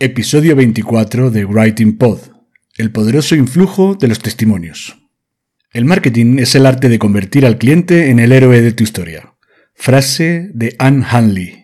Episodio 24 de Writing Pod. El poderoso influjo de los testimonios. El marketing es el arte de convertir al cliente en el héroe de tu historia. Frase de Anne Hanley.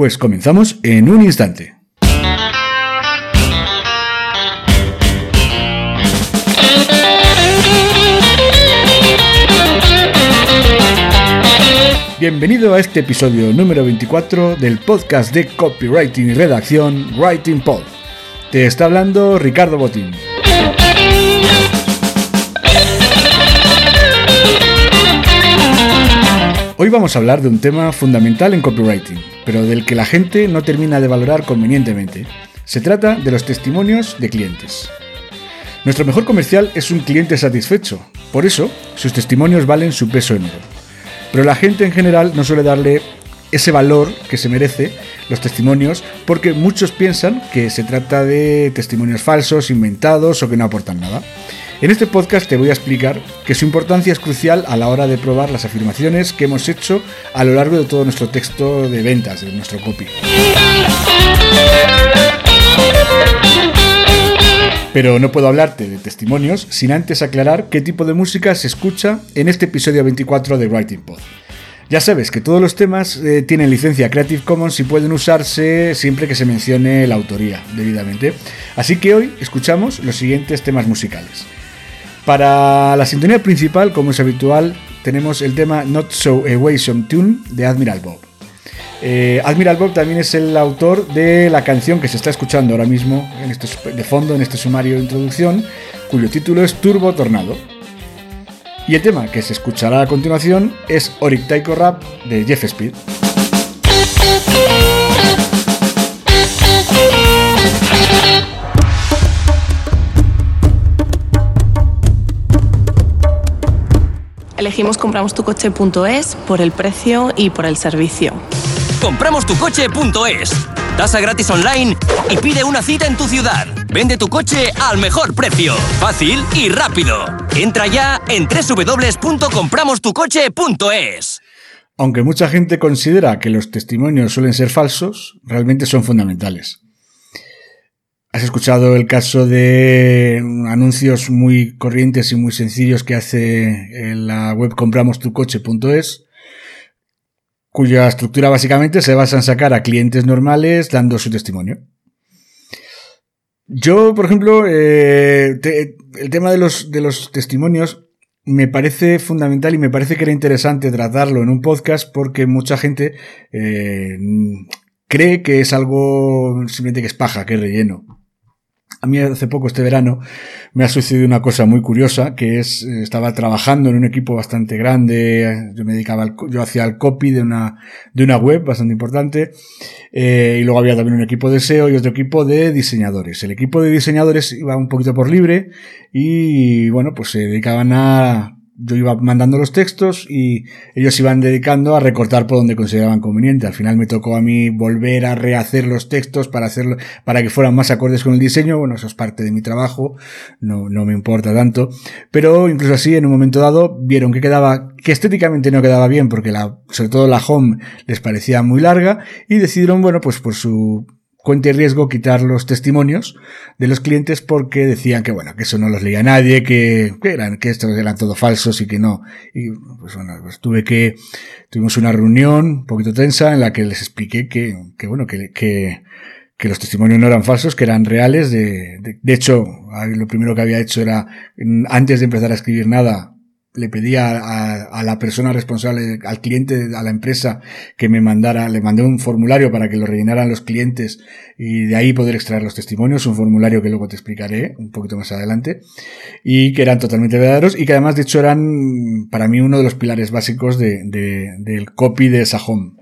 Pues comenzamos en un instante. Bienvenido a este episodio número 24 del podcast de copywriting y redacción Writing Pod. Te está hablando Ricardo Botín. Hoy vamos a hablar de un tema fundamental en copywriting, pero del que la gente no termina de valorar convenientemente. Se trata de los testimonios de clientes. Nuestro mejor comercial es un cliente satisfecho, por eso sus testimonios valen su peso en oro. Pero la gente en general no suele darle ese valor que se merece los testimonios porque muchos piensan que se trata de testimonios falsos, inventados o que no aportan nada. En este podcast te voy a explicar que su importancia es crucial a la hora de probar las afirmaciones que hemos hecho a lo largo de todo nuestro texto de ventas, de nuestro copy. Pero no puedo hablarte de testimonios sin antes aclarar qué tipo de música se escucha en este episodio 24 de Writing Pod. Ya sabes que todos los temas eh, tienen licencia Creative Commons y pueden usarse siempre que se mencione la autoría debidamente. Así que hoy escuchamos los siguientes temas musicales. Para la sintonía principal, como es habitual, tenemos el tema Not So Away Some Tune de Admiral Bob. Eh, Admiral Bob también es el autor de la canción que se está escuchando ahora mismo en este, de fondo en este sumario de introducción, cuyo título es Turbo Tornado. Y el tema que se escuchará a continuación es Oric Taiko Rap de Jeff Speed. Elegimos compramostucoche.es por el precio y por el servicio. Compramostucoche.es. Tasa gratis online y pide una cita en tu ciudad. Vende tu coche al mejor precio, fácil y rápido. Entra ya en www.compramostucoche.es. Aunque mucha gente considera que los testimonios suelen ser falsos, realmente son fundamentales. ¿Has escuchado el caso de anuncios muy corrientes y muy sencillos que hace en la web compramostucoche.es? Cuya estructura básicamente se basa en sacar a clientes normales dando su testimonio. Yo, por ejemplo, eh, el tema de los, de los testimonios me parece fundamental y me parece que era interesante tratarlo en un podcast porque mucha gente eh, cree que es algo simplemente que es paja, que es relleno. A mí hace poco, este verano, me ha sucedido una cosa muy curiosa, que es, estaba trabajando en un equipo bastante grande, yo me dedicaba, al, yo hacía el copy de una, de una web bastante importante, eh, y luego había también un equipo de SEO y otro equipo de diseñadores. El equipo de diseñadores iba un poquito por libre, y bueno, pues se dedicaban a yo iba mandando los textos y ellos iban dedicando a recortar por donde consideraban conveniente. Al final me tocó a mí volver a rehacer los textos para hacerlo, para que fueran más acordes con el diseño. Bueno, eso es parte de mi trabajo, no, no me importa tanto. Pero incluso así, en un momento dado, vieron que quedaba, que estéticamente no quedaba bien porque la, sobre todo la home les parecía muy larga y decidieron, bueno, pues por su cuenta y riesgo quitar los testimonios de los clientes porque decían que bueno, que eso no los leía nadie, que, eran, que estos eran todos falsos y que no. Y pues bueno, pues tuve que, tuvimos una reunión un poquito tensa en la que les expliqué que, que bueno, que, que, que los testimonios no eran falsos, que eran reales. De, de, de hecho, lo primero que había hecho era, antes de empezar a escribir nada, le pedí a, a, la persona responsable, al cliente, a la empresa, que me mandara, le mandé un formulario para que lo rellenaran los clientes y de ahí poder extraer los testimonios, un formulario que luego te explicaré un poquito más adelante, y que eran totalmente verdaderos y que además de hecho eran para mí uno de los pilares básicos de, de, del copy de Sajón.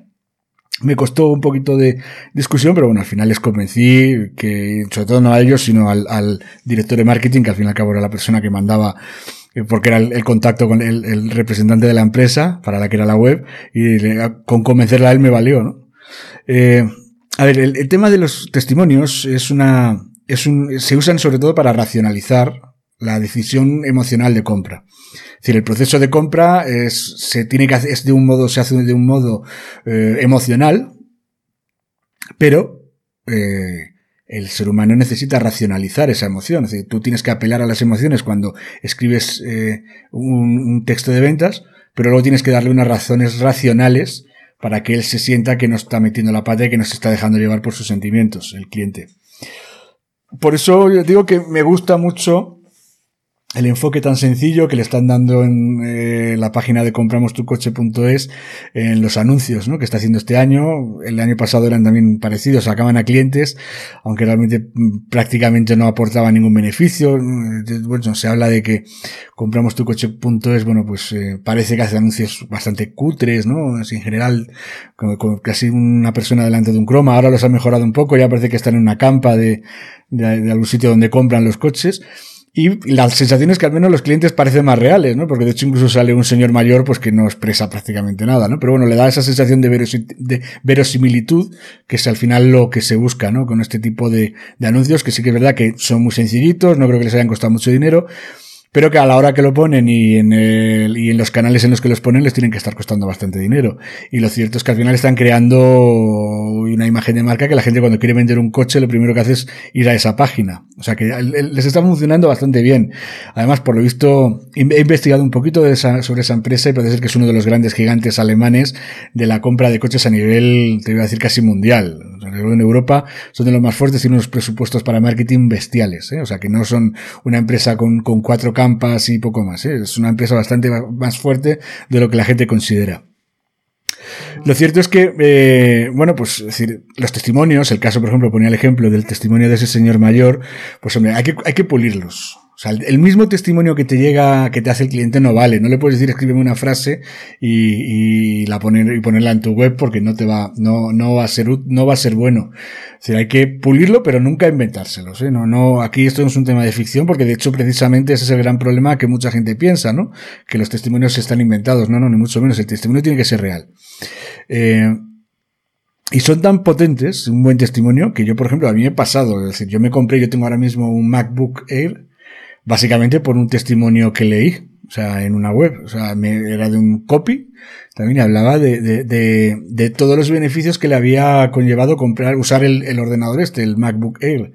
Me costó un poquito de discusión, pero bueno, al final les convencí que, sobre todo no a ellos, sino al, al director de marketing, que al fin y al cabo era la persona que mandaba porque era el, contacto con el, el, representante de la empresa, para la que era la web, y con convencerla a él me valió, ¿no? Eh, a ver, el, el, tema de los testimonios es una, es un, se usan sobre todo para racionalizar la decisión emocional de compra. Es decir, el proceso de compra es, se tiene que hacer, es de un modo, se hace de un modo eh, emocional, pero eh, el ser humano necesita racionalizar esa emoción. Es decir, tú tienes que apelar a las emociones cuando escribes eh, un, un, texto de ventas, pero luego tienes que darle unas razones racionales para que él se sienta que no está metiendo la pata y que no se está dejando llevar por sus sentimientos, el cliente. Por eso yo digo que me gusta mucho el enfoque tan sencillo que le están dando en eh, la página de compramostucoche.es en los anuncios ¿no? que está haciendo este año. El año pasado eran también parecidos, sacaban a clientes, aunque realmente mm, prácticamente no aportaba ningún beneficio. Bueno, se habla de que compramostucoche.es, bueno, pues eh, parece que hace anuncios bastante cutres, ¿no? Así en general, como, como, casi una persona delante de un croma. Ahora los ha mejorado un poco, ya parece que están en una campa de, algún sitio donde compran los coches. Y la sensación es que al menos los clientes parecen más reales, ¿no? Porque de hecho incluso sale un señor mayor pues que no expresa prácticamente nada, ¿no? Pero bueno, le da esa sensación de, de verosimilitud, que es al final lo que se busca, ¿no? Con este tipo de, de anuncios, que sí que es verdad que son muy sencillitos, no creo que les hayan costado mucho dinero, pero que a la hora que lo ponen y en, el, y en los canales en los que los ponen les tienen que estar costando bastante dinero. Y lo cierto es que al final están creando una imagen de marca que la gente cuando quiere vender un coche lo primero que hace es ir a esa página. O sea que les está funcionando bastante bien. Además, por lo visto, he investigado un poquito de esa, sobre esa empresa y parece ser que es uno de los grandes gigantes alemanes de la compra de coches a nivel, te voy a decir, casi mundial. En Europa son de los más fuertes y unos presupuestos para marketing bestiales. ¿eh? O sea que no son una empresa con, con cuatro campas y poco más. ¿eh? Es una empresa bastante más fuerte de lo que la gente considera. Lo cierto es que, eh, bueno, pues decir, los testimonios, el caso, por ejemplo, ponía el ejemplo del testimonio de ese señor mayor, pues hombre, hay que, hay que pulirlos. O sea, el mismo testimonio que te llega, que te hace el cliente no vale. No le puedes decir escríbeme una frase y, y la poner, y ponerla en tu web porque no te va, no, no va a ser, no va a ser bueno. O sea, hay que pulirlo, pero nunca inventárselos, ¿eh? No, no, aquí esto no es un tema de ficción porque de hecho precisamente ese es el gran problema que mucha gente piensa, ¿no? Que los testimonios están inventados. No, no, ni mucho menos. El testimonio tiene que ser real. Eh, y son tan potentes, un buen testimonio, que yo, por ejemplo, a mí me he pasado. Es decir, yo me compré, yo tengo ahora mismo un MacBook Air básicamente por un testimonio que leí, o sea, en una web, o sea, me, era de un copy, también hablaba de, de, de, de, todos los beneficios que le había conllevado comprar, usar el, el, ordenador este, el MacBook Air.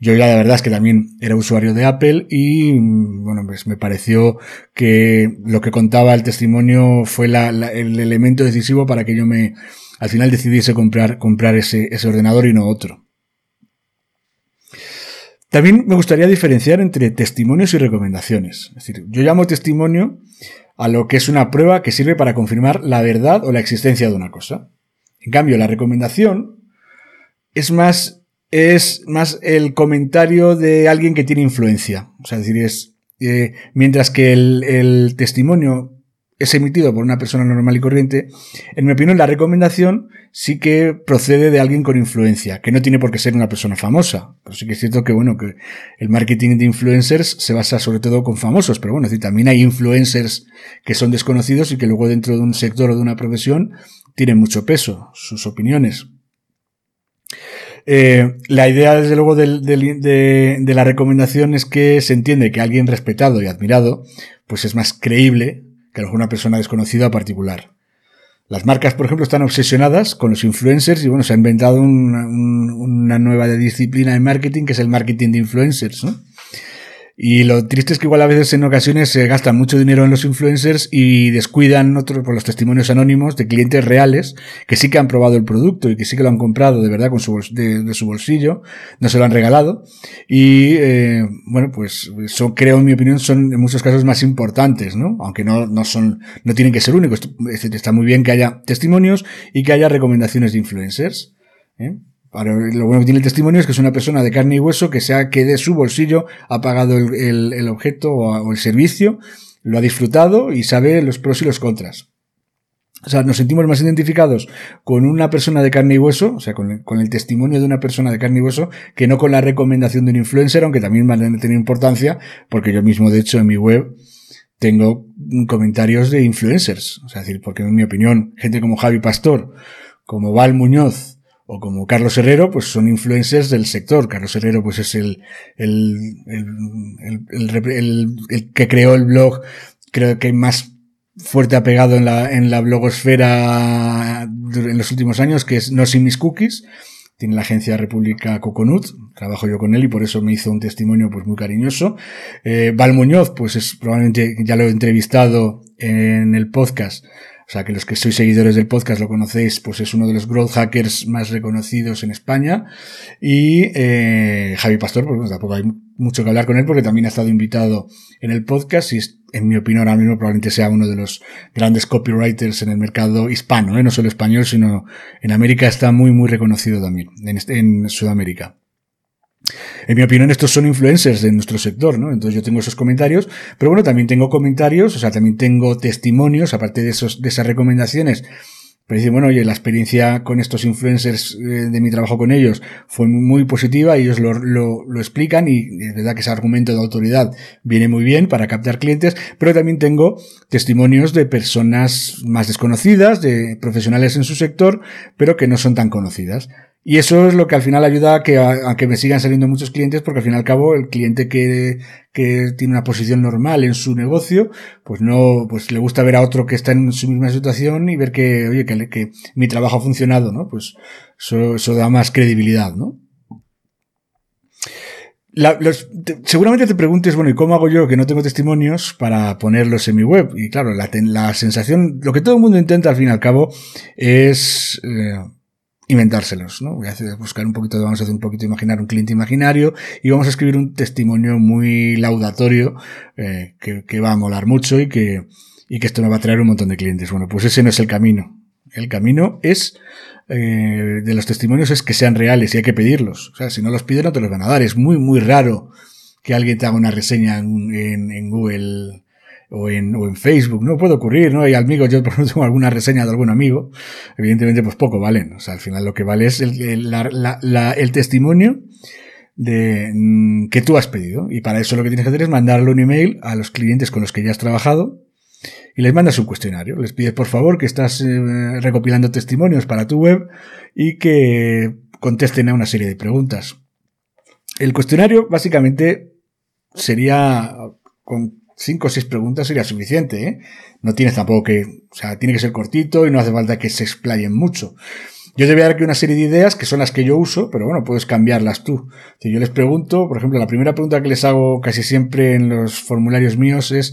Yo ya la verdad es que también era usuario de Apple y, bueno, pues me pareció que lo que contaba el testimonio fue la, la, el elemento decisivo para que yo me, al final decidiese comprar, comprar ese, ese ordenador y no otro. También me gustaría diferenciar entre testimonios y recomendaciones. Es decir, yo llamo testimonio a lo que es una prueba que sirve para confirmar la verdad o la existencia de una cosa. En cambio, la recomendación es más, es más el comentario de alguien que tiene influencia. O sea, es decir, es, eh, mientras que el, el testimonio es emitido por una persona normal y corriente, en mi opinión la recomendación sí que procede de alguien con influencia, que no tiene por qué ser una persona famosa. Pero sí que es cierto que bueno, que el marketing de influencers se basa sobre todo con famosos, pero bueno, también hay influencers que son desconocidos y que luego dentro de un sector o de una profesión tienen mucho peso, sus opiniones. Eh, la idea, desde luego, de, de la recomendación es que se entiende que alguien respetado y admirado, pues es más creíble que una persona desconocida o particular. Las marcas, por ejemplo, están obsesionadas con los influencers y bueno, se ha inventado una, una nueva disciplina de marketing que es el marketing de influencers, ¿no? Y lo triste es que igual a veces en ocasiones se gastan mucho dinero en los influencers y descuidan otros por los testimonios anónimos de clientes reales que sí que han probado el producto y que sí que lo han comprado de verdad con su de, su bolsillo, no se lo han regalado. Y eh, bueno, pues eso creo en mi opinión son en muchos casos más importantes, ¿no? Aunque no, no son, no tienen que ser únicos. Está muy bien que haya testimonios y que haya recomendaciones de influencers. ¿eh? Lo bueno que tiene el testimonio es que es una persona de carne y hueso que sea que de su bolsillo ha pagado el, objeto o, el servicio, lo ha disfrutado y sabe los pros y los contras. O sea, nos sentimos más identificados con una persona de carne y hueso, o sea, con el, con el, testimonio de una persona de carne y hueso, que no con la recomendación de un influencer, aunque también van a tener importancia, porque yo mismo, de hecho, en mi web tengo comentarios de influencers. O sea, decir, porque en mi opinión, gente como Javi Pastor, como Val Muñoz, o como Carlos Herrero, pues son influencers del sector. Carlos Herrero, pues es el, el, el, el, que creó el blog, creo que más fuerte apegado en la, en la blogosfera en los últimos años, que es No Sin Mis Cookies. Tiene la agencia República Coconut, trabajo yo con él y por eso me hizo un testimonio pues muy cariñoso. Eh, Val Muñoz, pues es probablemente, ya lo he entrevistado en el podcast, o sea, que los que sois seguidores del podcast lo conocéis, pues es uno de los growth hackers más reconocidos en España. Y eh, Javi Pastor, pues tampoco hay mucho que hablar con él porque también ha estado invitado en el podcast y en mi opinión ahora mismo probablemente sea uno de los grandes copywriters en el mercado hispano, ¿eh? no solo español, sino en América está muy, muy reconocido también, en, en Sudamérica. En mi opinión, estos son influencers de nuestro sector, ¿no? Entonces yo tengo esos comentarios, pero bueno, también tengo comentarios, o sea, también tengo testimonios, aparte de esos, de esas recomendaciones. Pero dicen, bueno, oye, la experiencia con estos influencers eh, de mi trabajo con ellos fue muy positiva, ellos lo, lo, lo explican y es verdad que ese argumento de autoridad viene muy bien para captar clientes, pero también tengo testimonios de personas más desconocidas, de profesionales en su sector, pero que no son tan conocidas. Y eso es lo que al final ayuda a que, a, que me sigan saliendo muchos clientes, porque al fin y al cabo el cliente que, que tiene una posición normal en su negocio, pues no, pues le gusta ver a otro que está en su misma situación y ver que, oye, que, que mi trabajo ha funcionado, ¿no? Pues eso, eso da más credibilidad, ¿no? La, los, seguramente te preguntes, bueno, ¿y cómo hago yo que no tengo testimonios para ponerlos en mi web? Y claro, la, la sensación, lo que todo el mundo intenta al fin y al cabo es eh, inventárselos, ¿no? Voy a hacer, buscar un poquito, vamos a hacer un poquito imaginar un cliente imaginario y vamos a escribir un testimonio muy laudatorio eh, que, que, va a molar mucho y que, y que esto me va a traer un montón de clientes. Bueno, pues ese no es el camino. El camino es eh, de los testimonios es que sean reales y hay que pedirlos. O sea, si no los piden no te los van a dar. Es muy, muy raro que alguien te haga una reseña en, en Google o en, o en Facebook, ¿no? Puede ocurrir, ¿no? Hay amigos, yo por ejemplo tengo alguna reseña de algún amigo, evidentemente pues poco valen, o sea, al final lo que vale es el, el, la, la, el testimonio de, mm, que tú has pedido. Y para eso lo que tienes que hacer es mandarle un email a los clientes con los que ya has trabajado y les mandas un cuestionario. Les pides por favor que estás eh, recopilando testimonios para tu web y que contesten a una serie de preguntas. El cuestionario básicamente sería con cinco o seis preguntas sería suficiente, ¿eh? No tienes tampoco que, o sea, tiene que ser cortito y no hace falta que se explayen mucho. Yo te voy a dar aquí una serie de ideas que son las que yo uso, pero bueno, puedes cambiarlas tú. Si yo les pregunto, por ejemplo, la primera pregunta que les hago casi siempre en los formularios míos es,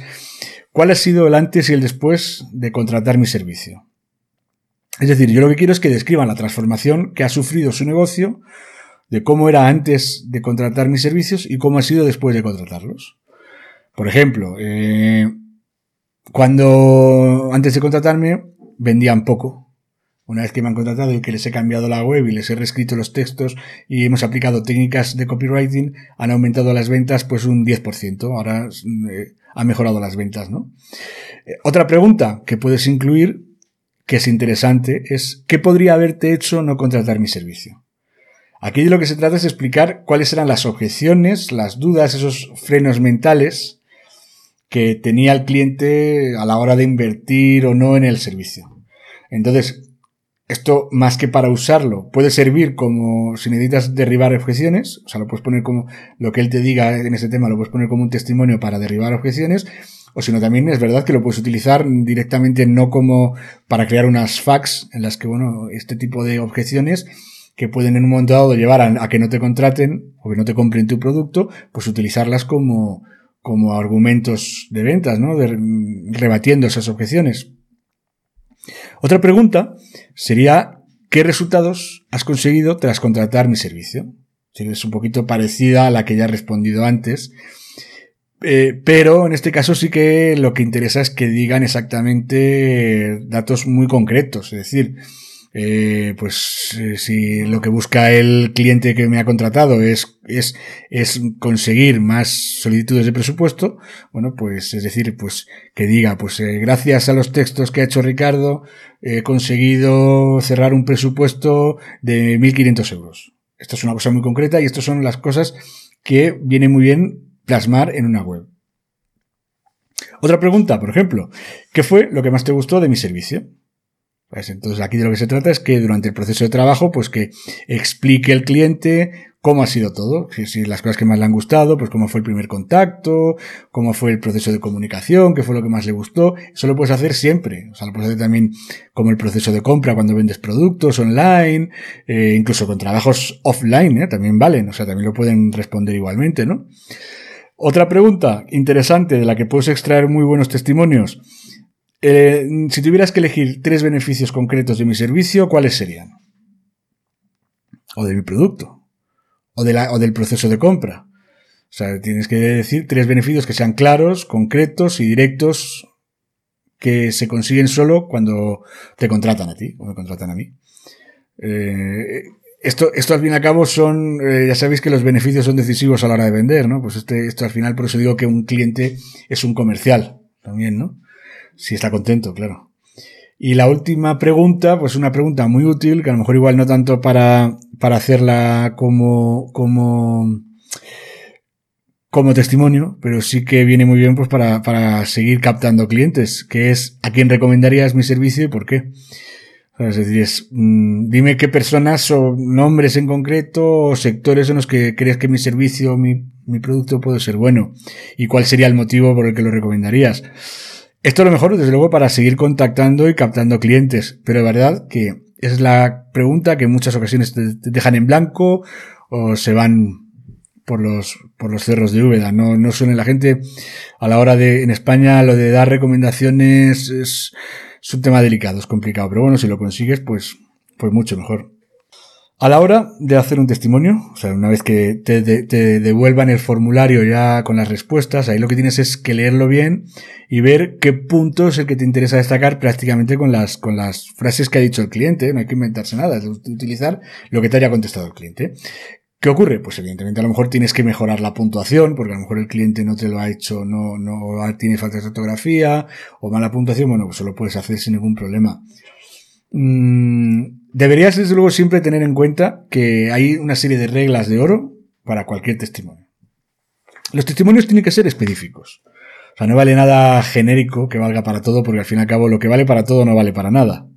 ¿cuál ha sido el antes y el después de contratar mi servicio? Es decir, yo lo que quiero es que describan la transformación que ha sufrido su negocio, de cómo era antes de contratar mis servicios y cómo ha sido después de contratarlos. Por ejemplo, eh, cuando antes de contratarme vendían poco. Una vez que me han contratado y que les he cambiado la web y les he reescrito los textos y hemos aplicado técnicas de copywriting, han aumentado las ventas pues un 10%. Ahora eh, ha mejorado las ventas, ¿no? Eh, otra pregunta que puedes incluir, que es interesante, es ¿qué podría haberte hecho no contratar mi servicio? Aquí de lo que se trata es explicar cuáles eran las objeciones, las dudas, esos frenos mentales que tenía el cliente a la hora de invertir o no en el servicio. Entonces, esto más que para usarlo, puede servir como si necesitas derribar objeciones, o sea, lo puedes poner como lo que él te diga en ese tema, lo puedes poner como un testimonio para derribar objeciones, o si no, también es verdad que lo puedes utilizar directamente no como para crear unas fax en las que, bueno, este tipo de objeciones que pueden en un momento dado llevar a, a que no te contraten o que no te compren tu producto, pues utilizarlas como, como argumentos de ventas, ¿no? De, rebatiendo esas objeciones. Otra pregunta sería, ¿qué resultados has conseguido tras contratar mi servicio? Es un poquito parecida a la que ya he respondido antes. Eh, pero en este caso sí que lo que interesa es que digan exactamente datos muy concretos. Es decir, eh, pues eh, si lo que busca el cliente que me ha contratado es, es, es conseguir más solicitudes de presupuesto, bueno, pues es decir, pues que diga, pues eh, gracias a los textos que ha hecho Ricardo, he conseguido cerrar un presupuesto de 1.500 euros. Esto es una cosa muy concreta y estas son las cosas que viene muy bien plasmar en una web. Otra pregunta, por ejemplo, ¿qué fue lo que más te gustó de mi servicio? Pues entonces aquí de lo que se trata es que durante el proceso de trabajo, pues que explique el cliente cómo ha sido todo, si, las cosas que más le han gustado, pues cómo fue el primer contacto, cómo fue el proceso de comunicación, qué fue lo que más le gustó. Eso lo puedes hacer siempre. O sea, lo puedes hacer también como el proceso de compra cuando vendes productos online, eh, incluso con trabajos offline, ¿eh? también valen. O sea, también lo pueden responder igualmente, ¿no? Otra pregunta interesante de la que puedes extraer muy buenos testimonios eh, si tuvieras que elegir tres beneficios concretos de mi servicio, ¿cuáles serían? O de mi producto. O, del proceso de compra. O sea, tienes que decir tres beneficios que sean claros, concretos y directos que se consiguen solo cuando te contratan a ti o me contratan a mí. Eh, esto, esto al fin y al cabo son, eh, ya sabéis que los beneficios son decisivos a la hora de vender, ¿no? Pues este, esto al final, por eso digo que un cliente es un comercial también, ¿no? Si está contento, claro. Y la última pregunta, pues una pregunta muy útil, que a lo mejor igual no tanto para, para hacerla como, como, como testimonio, pero sí que viene muy bien pues para, para seguir captando clientes, que es a quién recomendarías mi servicio y por qué. Es decir, es, mm, dime qué personas o nombres en concreto o sectores en los que crees que mi servicio, mi, mi producto puede ser bueno y cuál sería el motivo por el que lo recomendarías. Esto es lo mejor, desde luego, para seguir contactando y captando clientes, pero de verdad que es la pregunta que en muchas ocasiones te, dejan en blanco o se van por los, por los cerros de Úbeda. No, no suele la gente a la hora de, en España, lo de dar recomendaciones es, es un tema delicado, es complicado, pero bueno, si lo consigues, pues, pues mucho mejor. A la hora de hacer un testimonio, o sea, una vez que te, devuelvan el formulario ya con las respuestas, ahí lo que tienes es que leerlo bien y ver qué punto es el que te interesa destacar prácticamente con las, con las frases que ha dicho el cliente. No hay que inventarse nada, es utilizar lo que te haya contestado el cliente. ¿Qué ocurre? Pues evidentemente a lo mejor tienes que mejorar la puntuación, porque a lo mejor el cliente no te lo ha hecho, no, no tiene falta de ortografía o mala puntuación, bueno, pues eso lo puedes hacer sin ningún problema. Mm, deberías desde luego siempre tener en cuenta que hay una serie de reglas de oro para cualquier testimonio. Los testimonios tienen que ser específicos. O sea, no vale nada genérico que valga para todo, porque al fin y al cabo lo que vale para todo no vale para nada.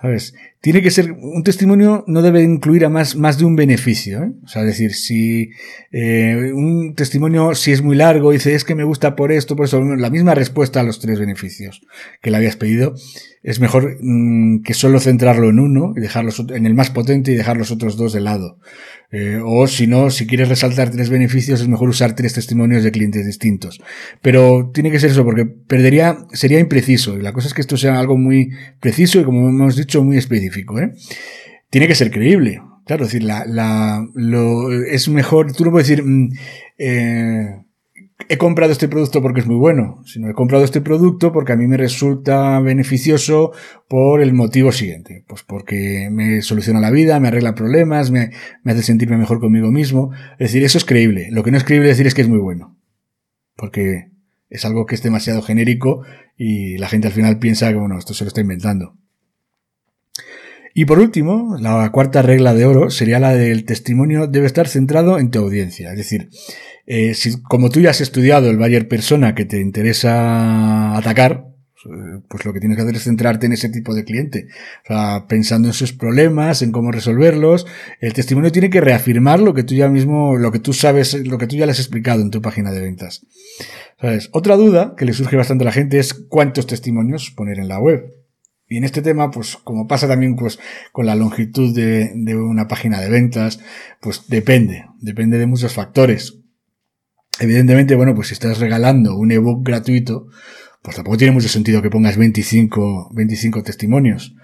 ¿Sabes? Tiene que ser, un testimonio no debe incluir a más, más de un beneficio, ¿eh? O sea, decir, si eh, un testimonio, si es muy largo, dice, es que me gusta por esto, por eso, la misma respuesta a los tres beneficios que le habías pedido, es mejor mm, que solo centrarlo en uno y dejarlos en el más potente y dejar los otros dos de lado. Eh, o si no, si quieres resaltar tres beneficios, es mejor usar tres testimonios de clientes distintos. Pero tiene que ser eso, porque perdería, sería impreciso. Y la cosa es que esto sea algo muy preciso y, como hemos dicho, muy específico. ¿Eh? Tiene que ser creíble. Claro, es decir, es mejor, tú no puedes decir, mm, eh, he comprado este producto porque es muy bueno, sino he comprado este producto porque a mí me resulta beneficioso por el motivo siguiente. Pues porque me soluciona la vida, me arregla problemas, me, me hace sentirme mejor conmigo mismo. Es decir, eso es creíble. Lo que no es creíble decir es que es muy bueno. Porque es algo que es demasiado genérico y la gente al final piensa que, bueno, esto se lo está inventando. Y por último, la cuarta regla de oro sería la del testimonio debe estar centrado en tu audiencia. Es decir, eh, si, como tú ya has estudiado el buyer persona que te interesa atacar, pues lo que tienes que hacer es centrarte en ese tipo de cliente. O sea, pensando en sus problemas, en cómo resolverlos. El testimonio tiene que reafirmar lo que tú ya mismo, lo que tú sabes, lo que tú ya le has explicado en tu página de ventas. ¿Sabes? Otra duda que le surge bastante a la gente es cuántos testimonios poner en la web. Y en este tema, pues como pasa también pues, con la longitud de, de una página de ventas, pues depende, depende de muchos factores. Evidentemente, bueno, pues si estás regalando un ebook gratuito, pues tampoco tiene mucho sentido que pongas 25, 25 testimonios.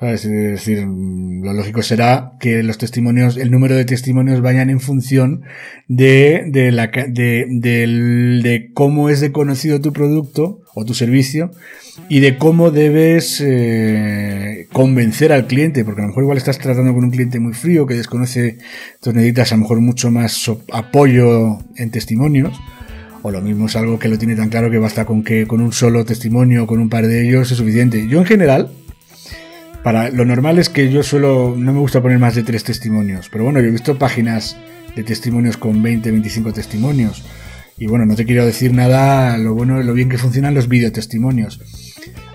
Es decir, mm, lo lógico será que los testimonios, el número de testimonios vayan en función de, de, la, de, de, cómo es de conocido tu producto o tu servicio y de cómo debes eh, convencer al cliente, porque a lo mejor igual estás tratando con un cliente muy frío que desconoce, entonces necesitas a lo mejor mucho más apoyo en testimonios. O lo mismo es algo que lo tiene tan claro que basta con que con un solo testimonio o con un par de ellos es suficiente. Yo en general, para lo normal es que yo suelo, no me gusta poner más de tres testimonios, pero bueno, yo he visto páginas de testimonios con 20, 25 testimonios. Y bueno, no te quiero decir nada lo bueno, lo bien que funcionan los videotestimonios.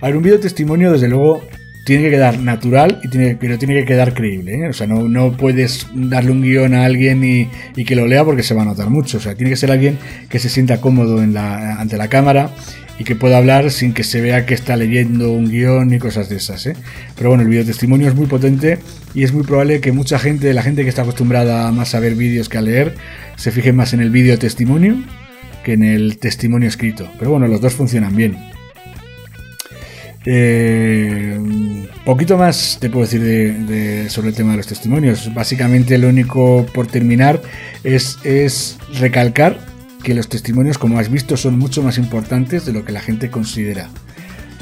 A ver, un videotestimonio, desde luego, tiene que quedar natural, y tiene, pero tiene que quedar creíble. ¿eh? O sea, no, no, puedes darle un guion a alguien y, y, que lo lea porque se va a notar mucho. O sea, tiene que ser alguien que se sienta cómodo en la, ante la cámara y que pueda hablar sin que se vea que está leyendo un guion y cosas de esas. ¿eh? Pero bueno, el video testimonio es muy potente y es muy probable que mucha gente, la gente que está acostumbrada más a ver vídeos que a leer, se fije más en el video testimonio que en el testimonio escrito. Pero bueno, los dos funcionan bien. Eh, poquito más te puedo decir de, sobre el tema de los testimonios. Básicamente lo único por terminar es, es recalcar que los testimonios, como has visto, son mucho más importantes de lo que la gente considera.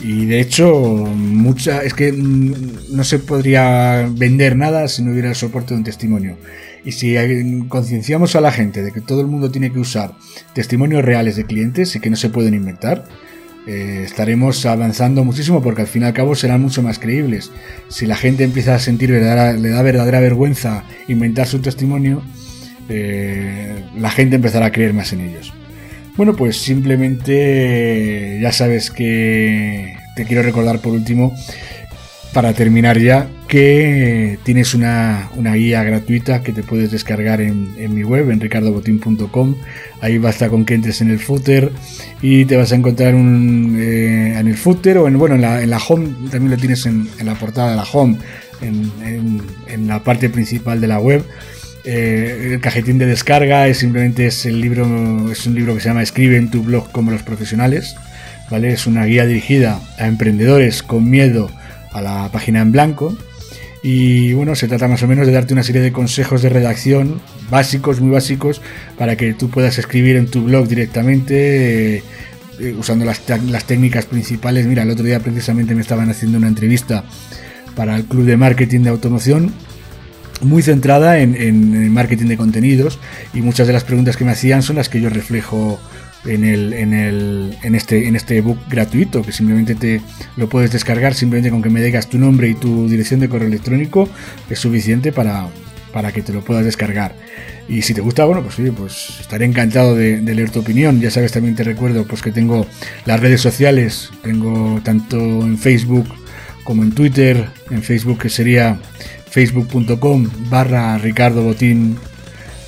Y de hecho, mucha, es que mm, no se podría vender nada si no hubiera el soporte de un testimonio. Y si concienciamos a la gente de que todo el mundo tiene que usar testimonios reales de clientes y que no se pueden inventar, eh, estaremos avanzando muchísimo porque al fin y al cabo serán mucho más creíbles. Si la gente empieza a sentir verdadera, le da verdadera vergüenza inventar su testimonio, eh, la gente empezará a creer más en ellos. Bueno, pues simplemente ya sabes que te quiero recordar por último, para terminar ya, que tienes una, guía gratuita que te puedes descargar en, mi web, en ricardobotín.com. Ahí basta con que entres en el footer y te vas a encontrar un, eh, en el footer o en, bueno, en la, home, también lo tienes en, la portada de la home, en la parte principal de la web eh, el cajetín de descarga es simplemente es el libro, es un libro que se llama Escribe en tu blog como los profesionales, ¿vale? Es una guía dirigida a emprendedores con miedo a la página en blanco. Y bueno, se trata más o menos de darte una serie de consejos de redacción básicos, muy básicos, para que tú puedas escribir en tu blog directamente, eh, eh, usando las, las técnicas principales. Mira, el otro día precisamente me estaban haciendo una entrevista para el Club de Marketing de Automoción muy centrada en, marketing de contenidos y muchas de las preguntas que me hacían son las que yo reflejo en, el, en, el, en, este, en este ebook gratuito, que simplemente te lo puedes descargar, simplemente con que me digas tu nombre y tu dirección de correo electrónico es suficiente para, para que te lo puedas descargar. Y si te gusta, bueno, pues pues estaré encantado de, de, leer tu opinión. Ya sabes, también te recuerdo pues que tengo las redes sociales, tengo tanto en Facebook como en Twitter, en Facebook que sería facebook.com barra Ricardo Botín.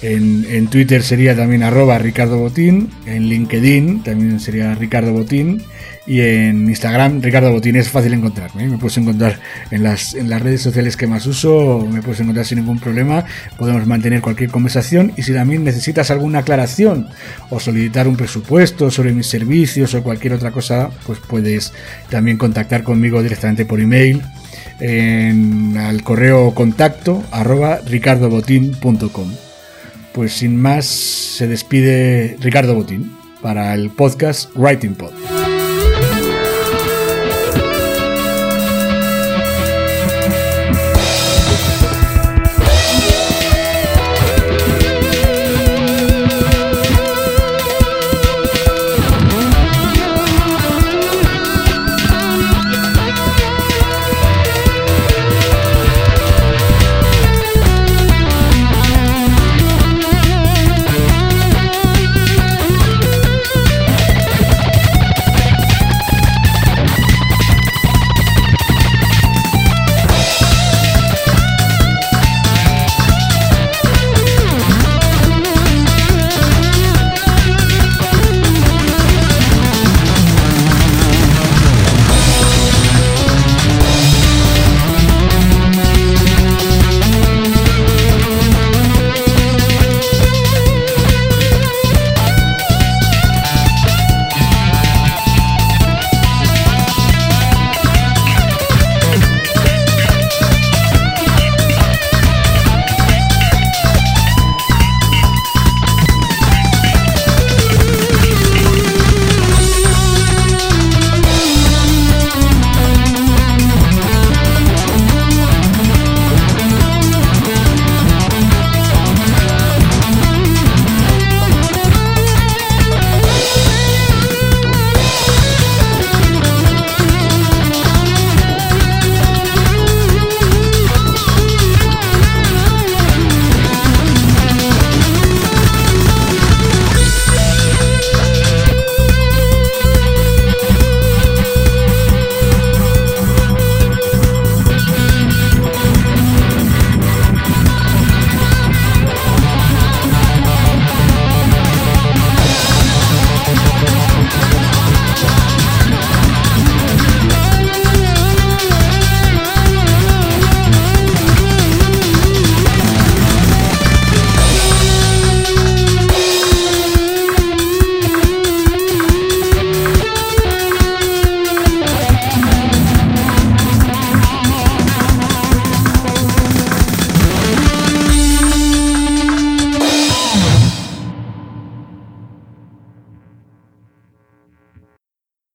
En, en, Twitter sería también arroba Ricardo Botín. En LinkedIn también sería Ricardo Botín. Y en Instagram, Ricardo Botín, es fácil encontrarme. ¿eh? Me puedes encontrar en las, en las redes sociales que más uso, me puedes encontrar sin ningún problema. Podemos mantener cualquier conversación. Y si también necesitas alguna aclaración o solicitar un presupuesto sobre mis servicios o cualquier otra cosa, pues puedes también contactar conmigo directamente por email en, al correo contacto arroba ricardobotín.com. Pues sin más, se despide Ricardo Botín para el podcast Writing Pod.